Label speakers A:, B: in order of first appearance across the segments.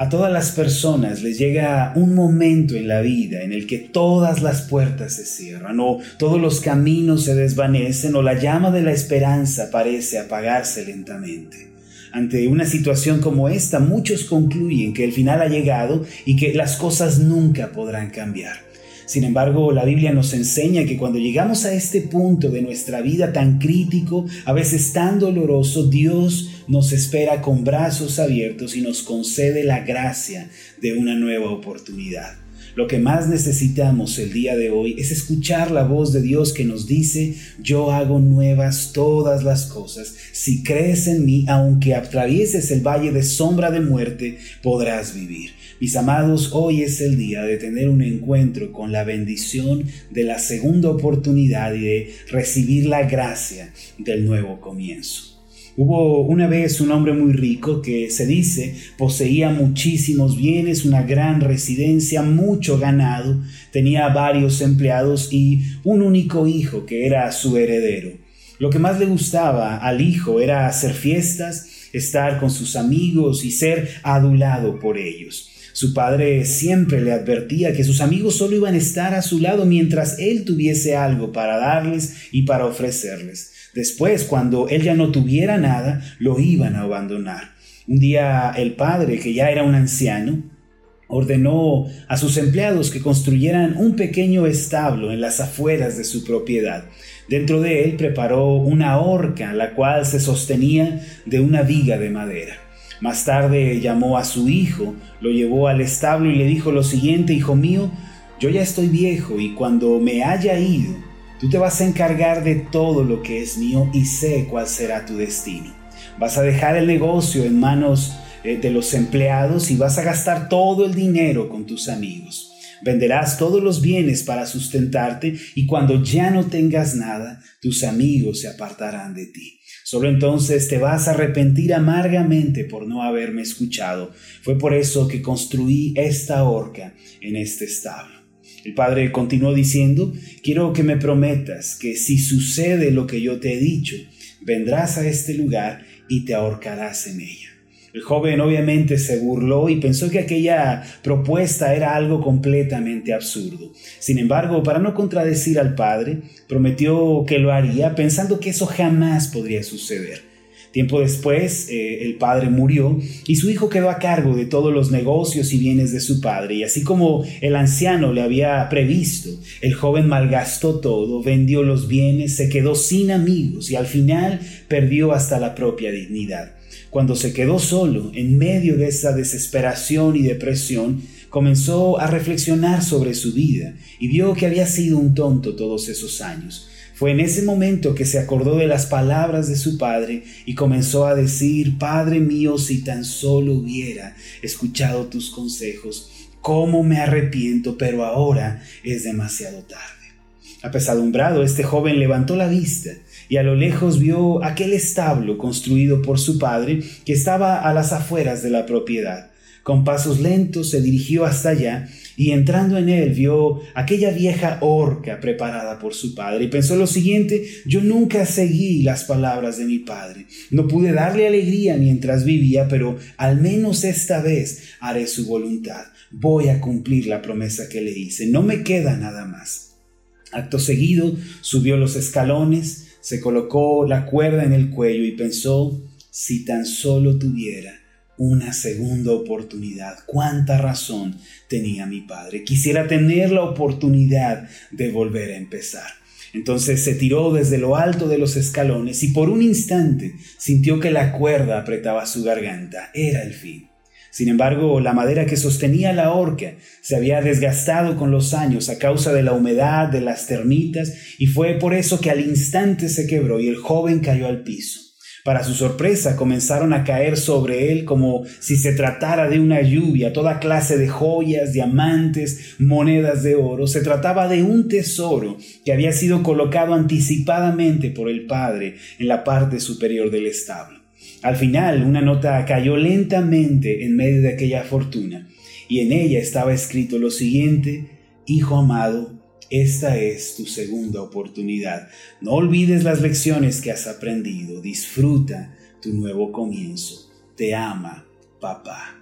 A: A todas las personas les llega un momento en la vida en el que todas las puertas se cierran o todos los caminos se desvanecen o la llama de la esperanza parece apagarse lentamente. Ante una situación como esta, muchos concluyen que el final ha llegado y que las cosas nunca podrán cambiar. Sin embargo, la Biblia nos enseña que cuando llegamos a este punto de nuestra vida tan crítico, a veces tan doloroso, Dios nos espera con brazos abiertos y nos concede la gracia de una nueva oportunidad. Lo que más necesitamos el día de hoy es escuchar la voz de Dios que nos dice, yo hago nuevas todas las cosas. Si crees en mí, aunque atravieses el valle de sombra de muerte, podrás vivir. Mis amados, hoy es el día de tener un encuentro con la bendición de la segunda oportunidad y de recibir la gracia del nuevo comienzo. Hubo una vez un hombre muy rico que se dice poseía muchísimos bienes, una gran residencia, mucho ganado, tenía varios empleados y un único hijo que era su heredero. Lo que más le gustaba al hijo era hacer fiestas, estar con sus amigos y ser adulado por ellos. Su padre siempre le advertía que sus amigos solo iban a estar a su lado mientras él tuviese algo para darles y para ofrecerles. Después, cuando él ya no tuviera nada, lo iban a abandonar. Un día el padre, que ya era un anciano, ordenó a sus empleados que construyeran un pequeño establo en las afueras de su propiedad. Dentro de él preparó una horca, la cual se sostenía de una viga de madera. Más tarde llamó a su hijo, lo llevó al establo y le dijo lo siguiente, hijo mío, yo ya estoy viejo y cuando me haya ido, tú te vas a encargar de todo lo que es mío y sé cuál será tu destino. Vas a dejar el negocio en manos eh, de los empleados y vas a gastar todo el dinero con tus amigos. Venderás todos los bienes para sustentarte y cuando ya no tengas nada, tus amigos se apartarán de ti. Solo entonces te vas a arrepentir amargamente por no haberme escuchado. Fue por eso que construí esta horca en este establo. El padre continuó diciendo, quiero que me prometas que si sucede lo que yo te he dicho, vendrás a este lugar y te ahorcarás en ella. El joven obviamente se burló y pensó que aquella propuesta era algo completamente absurdo. Sin embargo, para no contradecir al padre, prometió que lo haría pensando que eso jamás podría suceder. Tiempo después, eh, el padre murió y su hijo quedó a cargo de todos los negocios y bienes de su padre. Y así como el anciano le había previsto, el joven malgastó todo, vendió los bienes, se quedó sin amigos y al final perdió hasta la propia dignidad. Cuando se quedó solo, en medio de esa desesperación y depresión, comenzó a reflexionar sobre su vida y vio que había sido un tonto todos esos años. Fue en ese momento que se acordó de las palabras de su padre y comenzó a decir, Padre mío, si tan solo hubiera escuchado tus consejos, cómo me arrepiento, pero ahora es demasiado tarde. Apesadumbrado, este joven levantó la vista y a lo lejos vio aquel establo construido por su padre que estaba a las afueras de la propiedad. Con pasos lentos se dirigió hasta allá y entrando en él vio aquella vieja horca preparada por su padre y pensó lo siguiente, yo nunca seguí las palabras de mi padre, no pude darle alegría mientras vivía, pero al menos esta vez haré su voluntad, voy a cumplir la promesa que le hice, no me queda nada más. Acto seguido subió los escalones, se colocó la cuerda en el cuello y pensó, si tan solo tuviera una segunda oportunidad, cuánta razón tenía mi padre. Quisiera tener la oportunidad de volver a empezar. Entonces se tiró desde lo alto de los escalones y por un instante sintió que la cuerda apretaba su garganta. Era el fin. Sin embargo, la madera que sostenía la horca se había desgastado con los años a causa de la humedad, de las termitas, y fue por eso que al instante se quebró y el joven cayó al piso. Para su sorpresa comenzaron a caer sobre él como si se tratara de una lluvia, toda clase de joyas, diamantes, monedas de oro. Se trataba de un tesoro que había sido colocado anticipadamente por el padre en la parte superior del establo. Al final, una nota cayó lentamente en medio de aquella fortuna, y en ella estaba escrito lo siguiente, Hijo amado, esta es tu segunda oportunidad. No olvides las lecciones que has aprendido. Disfruta tu nuevo comienzo. Te ama, papá.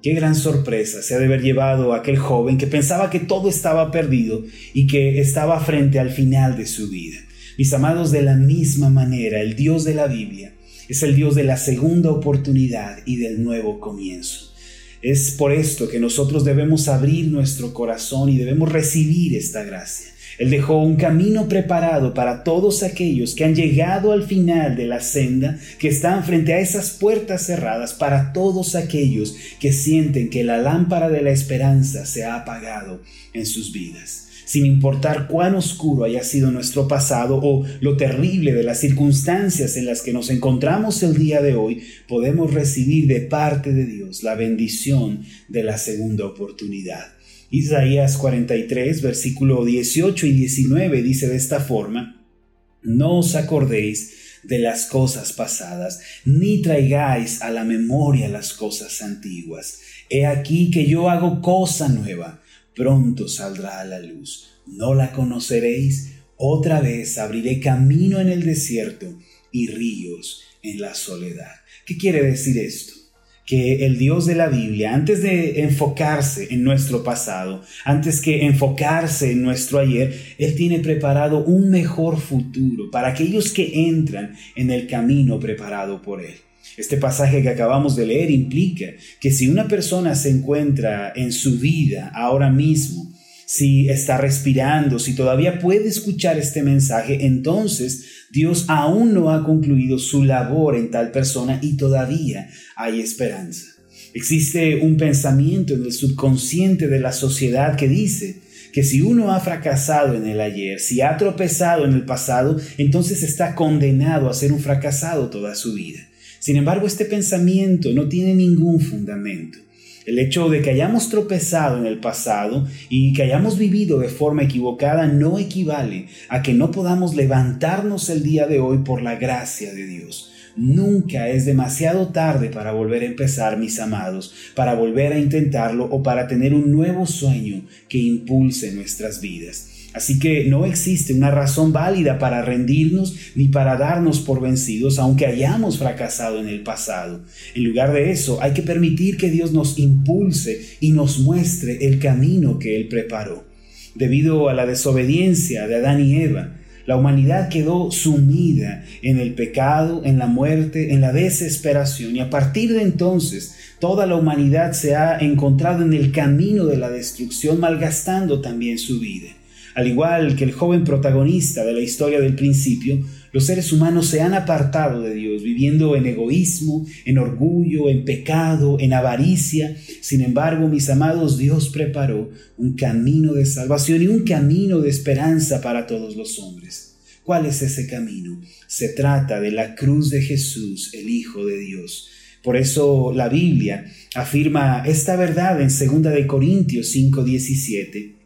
A: Qué gran sorpresa se ha de haber llevado aquel joven que pensaba que todo estaba perdido y que estaba frente al final de su vida. Mis amados, de la misma manera, el Dios de la Biblia es el Dios de la segunda oportunidad y del nuevo comienzo. Es por esto que nosotros debemos abrir nuestro corazón y debemos recibir esta gracia. Él dejó un camino preparado para todos aquellos que han llegado al final de la senda, que están frente a esas puertas cerradas, para todos aquellos que sienten que la lámpara de la esperanza se ha apagado en sus vidas sin importar cuán oscuro haya sido nuestro pasado o lo terrible de las circunstancias en las que nos encontramos el día de hoy, podemos recibir de parte de Dios la bendición de la segunda oportunidad. Isaías 43, versículo 18 y 19 dice de esta forma, No os acordéis de las cosas pasadas, ni traigáis a la memoria las cosas antiguas. He aquí que yo hago cosa nueva, pronto saldrá a la luz. ¿No la conoceréis? Otra vez abriré camino en el desierto y ríos en la soledad. ¿Qué quiere decir esto? que el Dios de la Biblia, antes de enfocarse en nuestro pasado, antes que enfocarse en nuestro ayer, Él tiene preparado un mejor futuro para aquellos que entran en el camino preparado por Él. Este pasaje que acabamos de leer implica que si una persona se encuentra en su vida ahora mismo, si está respirando, si todavía puede escuchar este mensaje, entonces Dios aún no ha concluido su labor en tal persona y todavía hay esperanza. Existe un pensamiento en el subconsciente de la sociedad que dice que si uno ha fracasado en el ayer, si ha tropezado en el pasado, entonces está condenado a ser un fracasado toda su vida. Sin embargo, este pensamiento no tiene ningún fundamento. El hecho de que hayamos tropezado en el pasado y que hayamos vivido de forma equivocada no equivale a que no podamos levantarnos el día de hoy por la gracia de Dios. Nunca es demasiado tarde para volver a empezar, mis amados, para volver a intentarlo o para tener un nuevo sueño que impulse nuestras vidas. Así que no existe una razón válida para rendirnos ni para darnos por vencidos, aunque hayamos fracasado en el pasado. En lugar de eso, hay que permitir que Dios nos impulse y nos muestre el camino que Él preparó. Debido a la desobediencia de Adán y Eva, la humanidad quedó sumida en el pecado, en la muerte, en la desesperación y a partir de entonces toda la humanidad se ha encontrado en el camino de la destrucción, malgastando también su vida. Al igual que el joven protagonista de la historia del principio, los seres humanos se han apartado de Dios, viviendo en egoísmo, en orgullo, en pecado, en avaricia. Sin embargo, mis amados, Dios preparó un camino de salvación y un camino de esperanza para todos los hombres. ¿Cuál es ese camino? Se trata de la cruz de Jesús, el Hijo de Dios. Por eso la Biblia afirma esta verdad en 2 de Corintios 5:17.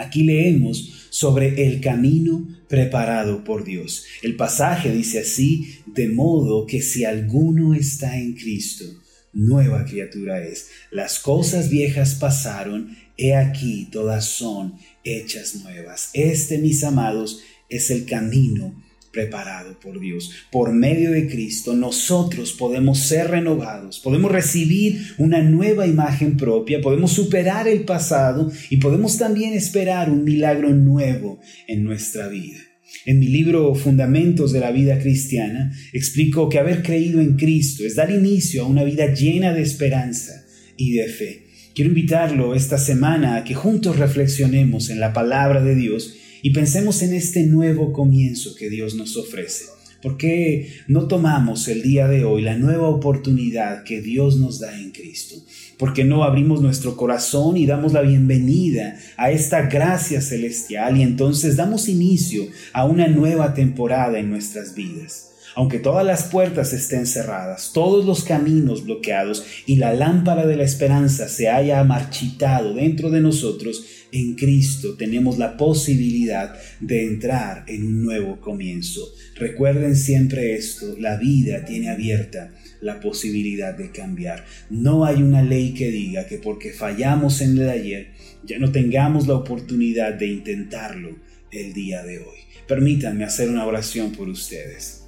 A: Aquí leemos sobre el camino preparado por Dios. El pasaje dice así, de modo que si alguno está en Cristo, nueva criatura es. Las cosas viejas pasaron, he aquí todas son hechas nuevas. Este, mis amados, es el camino preparado por Dios. Por medio de Cristo nosotros podemos ser renovados, podemos recibir una nueva imagen propia, podemos superar el pasado y podemos también esperar un milagro nuevo en nuestra vida. En mi libro Fundamentos de la Vida Cristiana explico que haber creído en Cristo es dar inicio a una vida llena de esperanza y de fe. Quiero invitarlo esta semana a que juntos reflexionemos en la palabra de Dios y pensemos en este nuevo comienzo que Dios nos ofrece. ¿Por qué no tomamos el día de hoy la nueva oportunidad que Dios nos da en Cristo? ¿Por qué no abrimos nuestro corazón y damos la bienvenida a esta gracia celestial y entonces damos inicio a una nueva temporada en nuestras vidas? Aunque todas las puertas estén cerradas, todos los caminos bloqueados y la lámpara de la esperanza se haya marchitado dentro de nosotros, en Cristo tenemos la posibilidad de entrar en un nuevo comienzo. Recuerden siempre esto, la vida tiene abierta la posibilidad de cambiar. No hay una ley que diga que porque fallamos en el ayer, ya no tengamos la oportunidad de intentarlo el día de hoy. Permítanme hacer una oración por ustedes.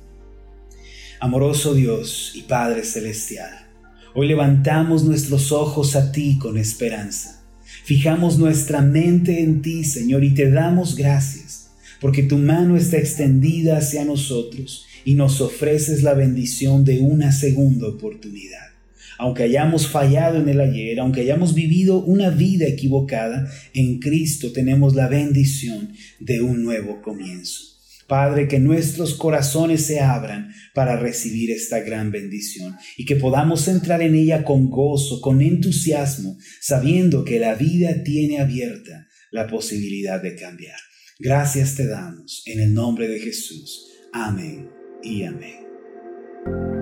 A: Amoroso Dios y Padre Celestial, Hoy levantamos nuestros ojos a ti con esperanza. Fijamos nuestra mente en ti, Señor, y te damos gracias, porque tu mano está extendida hacia nosotros y nos ofreces la bendición de una segunda oportunidad. Aunque hayamos fallado en el ayer, aunque hayamos vivido una vida equivocada, en Cristo tenemos la bendición de un nuevo comienzo. Padre, que nuestros corazones se abran para recibir esta gran bendición y que podamos entrar en ella con gozo, con entusiasmo, sabiendo que la vida tiene abierta la posibilidad de cambiar. Gracias te damos en el nombre de Jesús. Amén y amén.